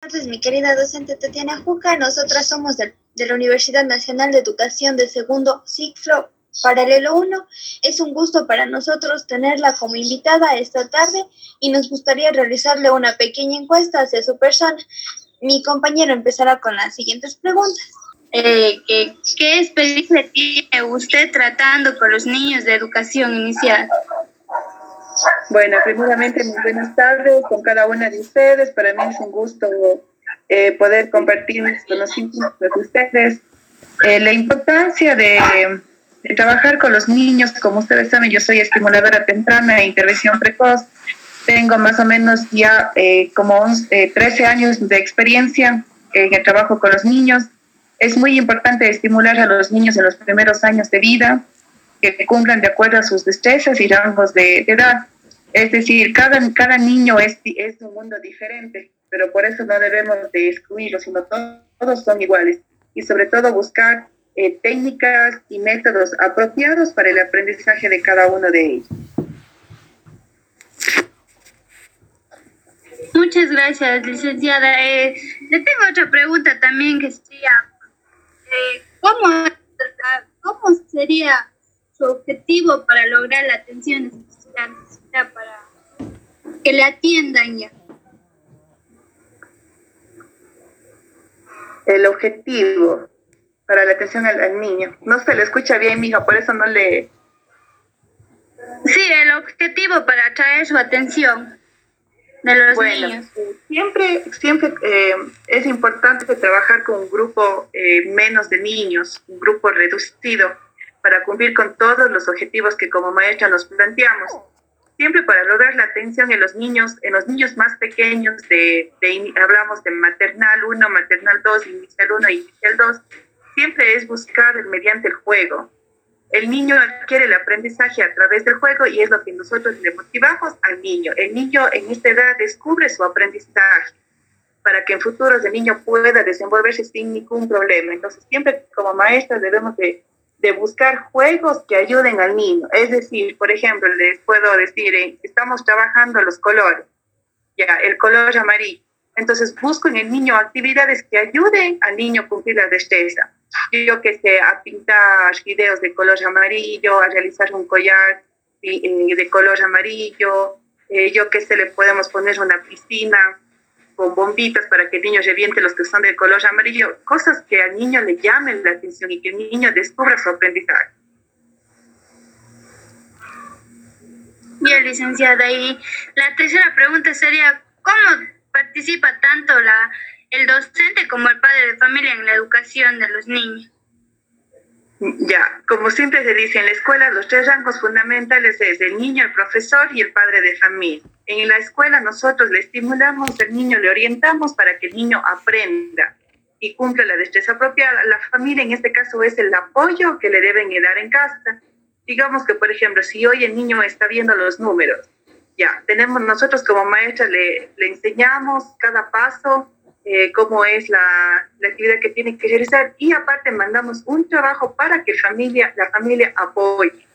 tardes, mi querida docente Tatiana Juca. Nosotras somos de, de la Universidad Nacional de Educación de segundo ciclo Paralelo 1. Es un gusto para nosotros tenerla como invitada esta tarde y nos gustaría realizarle una pequeña encuesta hacia su persona. Mi compañero empezará con las siguientes preguntas. Eh, ¿qué, ¿Qué experiencia tiene usted tratando con los niños de educación inicial? Bueno, primeramente, muy buenas tardes con cada una de ustedes. Para mí es un gusto eh, poder compartir mis conocimientos con ustedes. Eh, la importancia de, de, trabajar con los niños, como ustedes saben, yo soy estimuladora temprana e intervención precoz. Tengo más o menos ya eh, como 11, 13 años de experiencia en el trabajo con los niños. Es muy importante estimular a los niños en los primeros años de vida, que cumplan de acuerdo a sus destrezas y rangos de, de edad. Es decir, cada, cada niño es, es un mundo diferente, pero por eso no debemos de excluirlos, sino todos, todos son iguales. Y sobre todo buscar eh, técnicas y métodos apropiados para el aprendizaje de cada uno de ellos. Muchas gracias, licenciada. Eh, le tengo otra pregunta también que sería, eh, ¿cómo, ¿cómo sería su objetivo para lograr la atención sus estudiantes? para que le atiendan ya. El objetivo para la atención al, al niño. No se le escucha bien, mija, por eso no le... Sí, el objetivo para atraer su atención de los bueno, niños. Siempre, siempre eh, es importante trabajar con un grupo eh, menos de niños, un grupo reducido, para cumplir con todos los objetivos que como maestra nos planteamos siempre para lograr la atención en los niños, en los niños más pequeños, de, de hablamos de maternal 1, maternal 2, inicial 1 y inicial 2, siempre es buscar mediante el juego. El niño adquiere el aprendizaje a través del juego y es lo que nosotros le motivamos al niño. El niño en esta edad descubre su aprendizaje para que en futuros el niño pueda desenvolverse sin ningún problema. Entonces, siempre como maestras debemos de de buscar juegos que ayuden al niño. Es decir, por ejemplo, les puedo decir, eh, estamos trabajando los colores, ya, el color amarillo. Entonces busco en el niño actividades que ayuden al niño a cumplir la destreza. Yo que sé, a pintar videos de color amarillo, a realizar un collar eh, de color amarillo, eh, yo que sé, le podemos poner una piscina con bombitas para que el niño reviente los que son de color amarillo, cosas que al niño le llamen la atención y que el niño descubra su aprendizaje. Bien, licenciada. Y la tercera pregunta sería, ¿cómo participa tanto la, el docente como el padre de familia en la educación de los niños? Ya, como siempre se dice en la escuela, los tres rangos fundamentales es el niño, el profesor y el padre de familia. En la escuela nosotros le estimulamos, el niño le orientamos para que el niño aprenda y cumpla la destreza apropiada. La familia en este caso es el apoyo que le deben dar en casa. Digamos que, por ejemplo, si hoy el niño está viendo los números, ya, tenemos nosotros como maestra, le, le enseñamos cada paso, eh, cómo es la, la, actividad que tiene que realizar y aparte mandamos un trabajo para que familia, la familia apoye.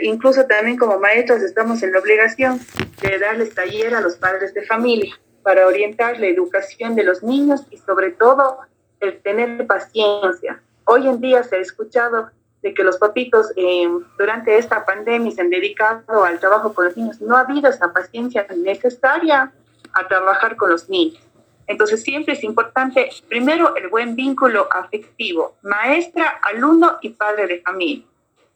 Incluso también como maestros estamos en la obligación de darles taller a los padres de familia para orientar la educación de los niños y sobre todo el tener paciencia. Hoy en día se ha escuchado de que los papitos eh, durante esta pandemia se han dedicado al trabajo con los niños. No ha habido esa paciencia necesaria a trabajar con los niños. Entonces siempre es importante, primero, el buen vínculo afectivo, maestra, alumno y padre de familia.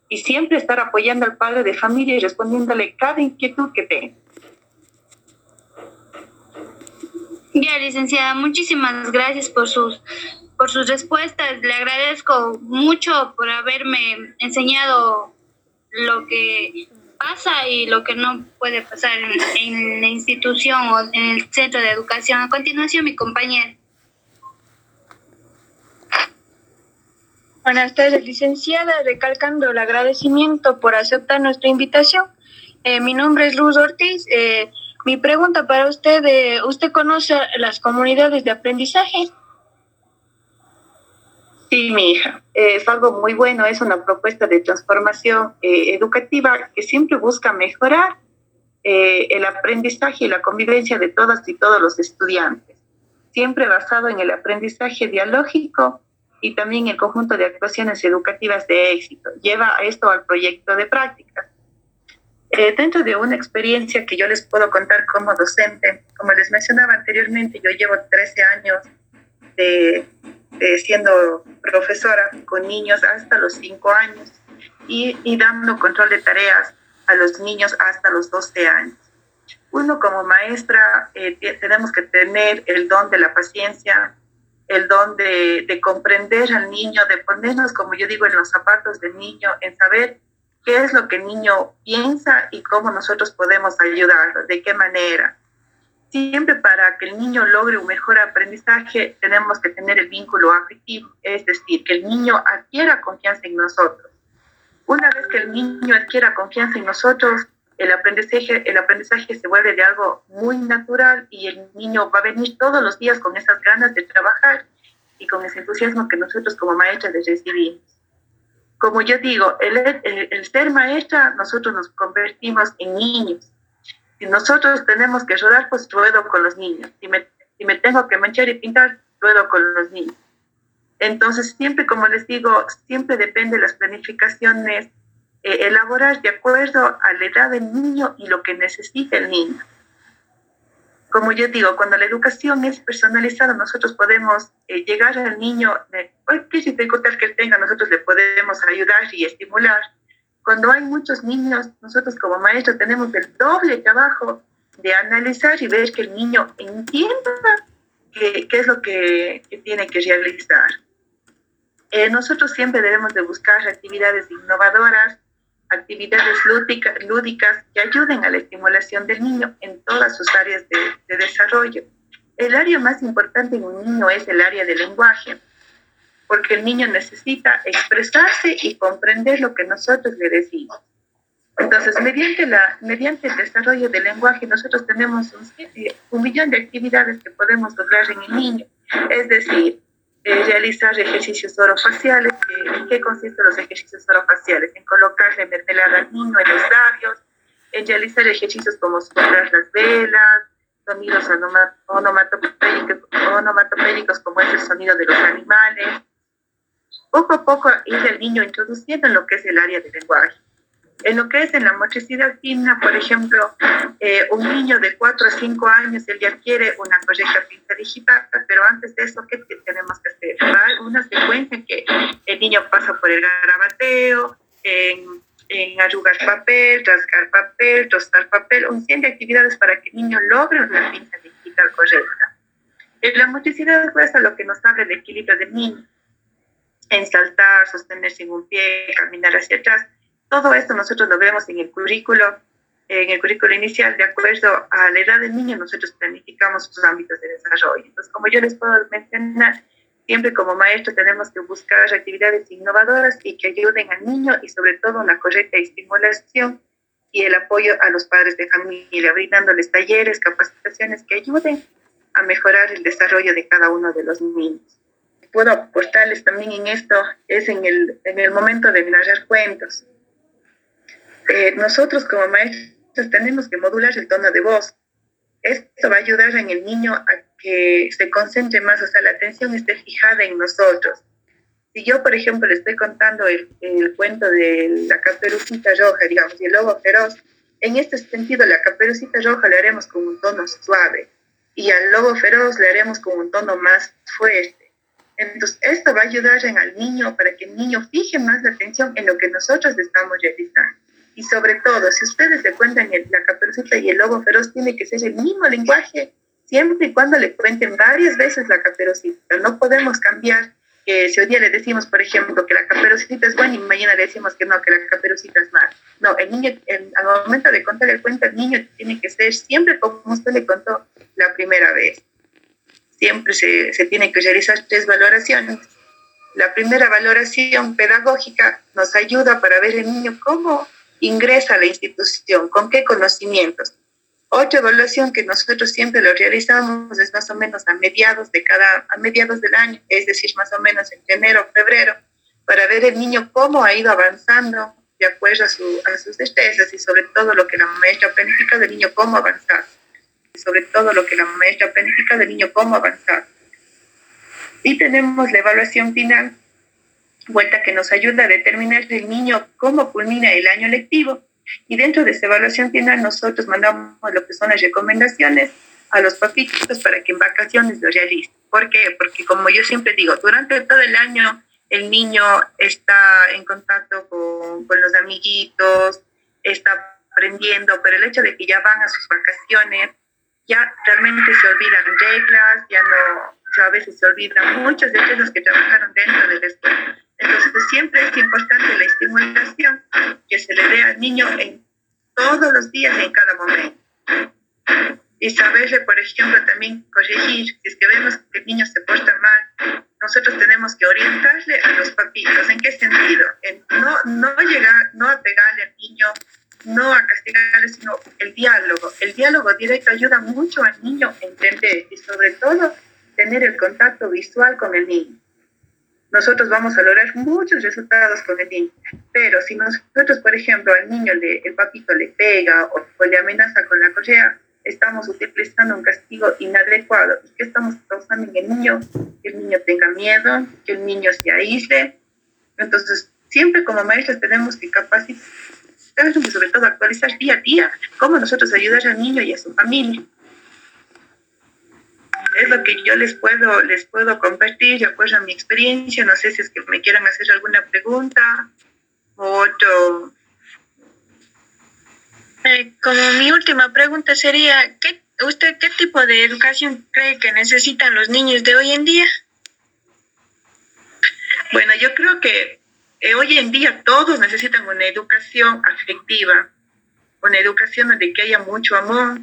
Y siempre estar apoyando al padre de familia y respondiéndole cada inquietud que tenga. Bien, licenciada, muchísimas gracias por sus, por sus respuestas. Le agradezco mucho por haberme enseñado lo que pasa y lo que no puede pasar en, la institución o en el centro de educación. A continuación, mi compañera. Buenas tardes, licenciada. Recalcando el agradecimiento por aceptar nuestra invitación. Eh, mi nombre es Luz Ortiz. Eh, mi pregunta para usted, eh, ¿usted conoce las comunidades de aprendizaje? Sí, mi hija, es algo muy bueno, es una propuesta de transformación eh, educativa que siempre busca mejorar eh, el aprendizaje y la convivencia de todas y todos los estudiantes. siempre basado en el aprendizaje dialógico y también el conjunto de actuaciones educativas de éxito. Lleva esto al proyecto de práctica. Eh, dentro de una experiencia que yo les puedo contar como docente, como les mencionaba anteriormente, yo llevo 13 años de, siendo profesora con niños hasta los 5 años y, y dando control de tareas a los niños hasta los 12 años. Uno como maestra eh, tenemos que tener el don de la paciencia, el don de, de, comprender al niño, de ponernos, como yo digo, en los zapatos del niño, en saber qué es lo que el niño piensa y cómo nosotros podemos ayudarlo, de qué manera. Siempre para que el niño logre un mejor aprendizaje tenemos que tener el vínculo afectivo, es decir, que el niño adquiera confianza en nosotros. Una vez que el niño adquiera confianza en nosotros, el aprendizaje, el aprendizaje se vuelve de algo muy natural y el niño va a venir todos los días con esas ganas de trabajar y con ese entusiasmo que nosotros como maestras recibimos. Como yo digo, el, el, ser maestra, nosotros nos convertimos en niños. Si nosotros tenemos que rodar, pues ruedo con los niños. Si me, si me tengo que manchar y pintar, ruedo con los niños. Entonces, siempre, como les digo, siempre depende de las planificaciones eh, elaborar de acuerdo a la edad del niño y lo que necesita el niño. Como yo digo, cuando la educación es personalizada, nosotros podemos eh, llegar al niño, de cualquier dificultad que él tenga, nosotros le podemos ayudar y estimular. Cuando hay muchos niños, nosotros como maestros tenemos el doble trabajo de analizar y ver que el niño entienda qué, qué es lo que, que, tiene que realizar. Eh, nosotros siempre debemos de buscar actividades innovadoras actividades lúdicas que ayuden a la estimulación del niño en todas sus áreas de, desarrollo. El área más importante en un niño es el área del lenguaje, porque el niño necesita expresarse y comprender lo que nosotros le decimos. Entonces, mediante, la, mediante el desarrollo del lenguaje, nosotros tenemos un, un millón de actividades que podemos lograr en el niño. Es decir, eh, realizar ejercicios orofaciales. ¿En qué consisten los ejercicios orofaciales? En colocarle mermelada al niño en los labios, en realizar ejercicios como soplar las velas, sonidos onomatopédicos como es el sonido de los animales. Poco a poco ir el niño introduciendo en lo que es el área del lenguaje. En lo que es en la motricidad fina, por ejemplo, eh, un niño de 4 a 5 años, él ya quiere una correcta pinta digital, pero antes de eso, ¿qué tenemos que hacer? Una secuencia en que el niño pasa por el garabateo, en, en arrugar papel, rasgar papel, tostar papel, un cien de actividades para que el niño logre una pinta digital correcta. En la motricidad es lo que nos habla del equilibrio del niño, en saltar, sostenerse en un pie, caminar hacia atrás todo esto nosotros lo vemos en el currículo, en el currículo inicial, de acuerdo a la edad del niño, nosotros planificamos sus ámbitos de desarrollo. Entonces, como yo les puedo mencionar, siempre como maestro tenemos que buscar actividades innovadoras y que ayuden al niño y sobre todo una correcta estimulación y el apoyo a los padres de familia, brindándoles talleres, capacitaciones que ayuden a mejorar el desarrollo de cada uno de los niños. Puedo aportarles también en esto, es en el, en el momento de narrar cuentos. Eh, nosotros como maestros tenemos que modular el tono de voz. Esto va a ayudar en el niño a que se concentre más, o sea, la atención esté fijada en nosotros. Si yo, por ejemplo, le estoy contando el, el cuento de la caperucita roja, digamos, y el lobo feroz, en este sentido, la caperucita roja le haremos con un tono suave y al lobo feroz le haremos con un tono más fuerte. Entonces, esto va a ayudar en al niño para que el niño fije más la atención en lo que nosotros estamos realizando. Y sobre todo, si ustedes le cuentan el, la caperucita y el lobo feroz, tiene que ser el mismo lenguaje, siempre y cuando le cuenten varias veces la caperucita. No podemos cambiar que si hoy día le decimos, por ejemplo, que la caperucita es buena y mañana le decimos que no, que la caperucita es mala. No, el niño, al momento de contarle el cuento, el niño tiene que ser siempre como usted le contó la primera vez. Siempre se, se tienen que realizar tres valoraciones. La primera valoración pedagógica nos ayuda para ver el niño cómo ingresa a la institución, con qué conocimientos. Otra evaluación que nosotros siempre lo realizamos es más o menos a mediados de cada, a mediados del año, es decir, más o menos en enero, febrero, para ver el niño cómo ha ido avanzando de acuerdo a, su, a sus destrezas y sobre todo lo que la maestra planifica del niño, cómo avanzar. Sobre todo lo que la maestra planifica del niño, cómo avanzar. Y tenemos la evaluación final, vuelta que nos ayuda a determinar el niño cómo culmina el año lectivo. Y dentro de esa evaluación final nosotros mandamos lo que son las recomendaciones a los papitos para que en vacaciones lo realicen. ¿Por qué? Porque como yo siempre digo, durante todo el año el niño está en contacto con, con los amiguitos, está aprendiendo, pero el hecho de que ya van a sus vacaciones, ya realmente se olvidan reglas, ya no, a veces se olvidan muchos de los que trabajaron dentro de la escuela. Entonces siempre es importante la estimulación que se le dé al niño en todos los días, en cada momento. Y saberle, por ejemplo, también corregir, si es que vemos que el niño se porta mal, nosotros tenemos que orientarle a los papitos. ¿En qué sentido? En no, no llegar, no pegarle al niño no a castigarle, sino el diálogo. El diálogo directo ayuda mucho al niño a entender y sobre todo tener el contacto visual con el niño. Nosotros vamos a lograr muchos resultados con el niño, pero si nosotros, por ejemplo, al niño le, el papito le pega o, o le amenaza con la correa, estamos utilizando un castigo inadecuado. ¿Y qué estamos causando en el niño? Que el niño tenga miedo, que el niño se aísle. Entonces, siempre como maestros tenemos que capacitar y sobre todo actualizar día a día cómo nosotros ayudar al niño y a su familia. Es lo que yo les puedo, les puedo compartir de acuerdo a mi experiencia. No sé si es que me quieran hacer alguna pregunta o otro. Eh, como mi última pregunta sería, ¿qué, ¿usted qué tipo de educación cree que necesitan los niños de hoy en día? Bueno, yo creo que eh, hoy en día todos necesitan una educación afectiva, una educación donde que haya mucho amor,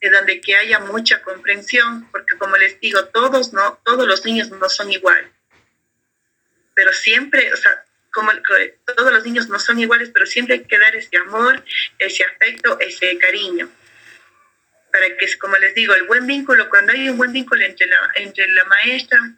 de donde que haya mucha comprensión, porque como les digo, todos no, todos los niños no son iguales. Pero siempre, o sea, como todos los niños no son iguales, pero siempre hay que dar ese amor, ese afecto, ese cariño. Para que, como les digo, el buen vínculo, cuando hay un buen vínculo entre la, entre la maestra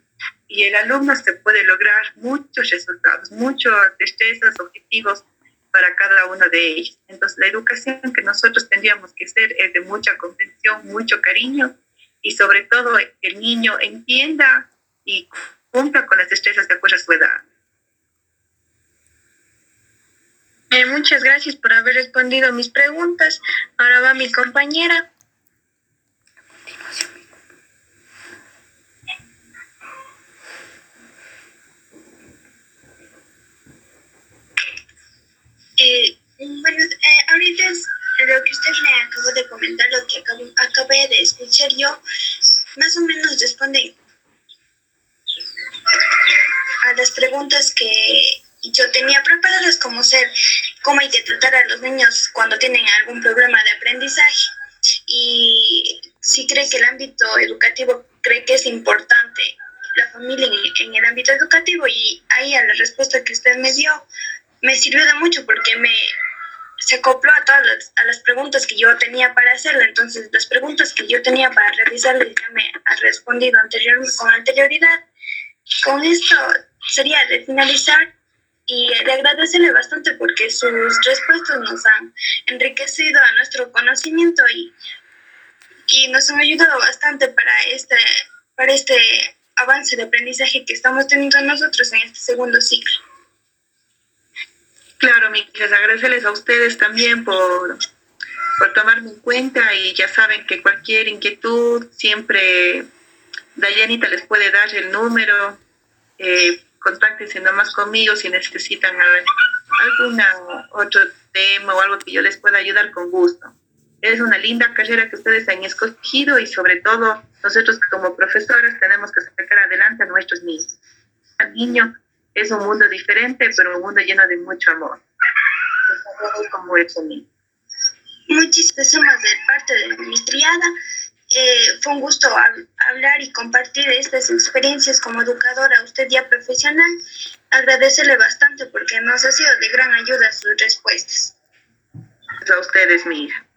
y el alumno se puede lograr muchos resultados, muchas destrezas, objetivos para cada uno de ellos. Entonces, la educación que nosotros tendríamos que hacer es de mucha comprensión, mucho cariño y sobre todo el niño entienda y cumpla con las destrezas de acuerdo a su edad. Eh, muchas gracias por haber respondido mis preguntas. Ahora va mi compañera. Eh, bueno, eh, ahorita es lo que usted me acabó de comentar, lo que acabo, acabé de escuchar yo, más o menos responde a las preguntas que yo tenía preparadas, como ser cómo hay que tratar a los niños cuando tienen algún problema de aprendizaje. Y si cree que el ámbito educativo cree que es importante la familia en, en el ámbito educativo y ahí a la respuesta que usted me dio, me sirvió de mucho porque me se acopló a todas las, a las preguntas que yo tenía para hacerle. Entonces, las preguntas que yo tenía para realizarle ya me ha respondido anterior, con anterioridad. Con esto sería de finalizar y de agradecerle bastante porque sus respuestas nos han enriquecido a nuestro conocimiento y, y nos han ayudado bastante para este, para este avance de aprendizaje que estamos teniendo nosotros en este segundo ciclo. Claro, les agradecerles a ustedes también por, por tomarme en cuenta y ya saben que cualquier inquietud siempre Dayanita les puede dar el número. Eh, contáctense nomás conmigo si necesitan algún otro tema o algo que yo les pueda ayudar con gusto. Es una linda carrera que ustedes han escogido y sobre todo nosotros como profesores tenemos que sacar adelante a nuestros niños. El niño es un mundo diferente, pero un mundo lleno de mucho amor. como Muchísimas de parte de mi triada. Eh, fue un gusto hablar y compartir estas experiencias como educadora, usted ya profesional. Agradecerle bastante porque nos ha sido de gran ayuda sus respuestas. A ustedes, mi hija.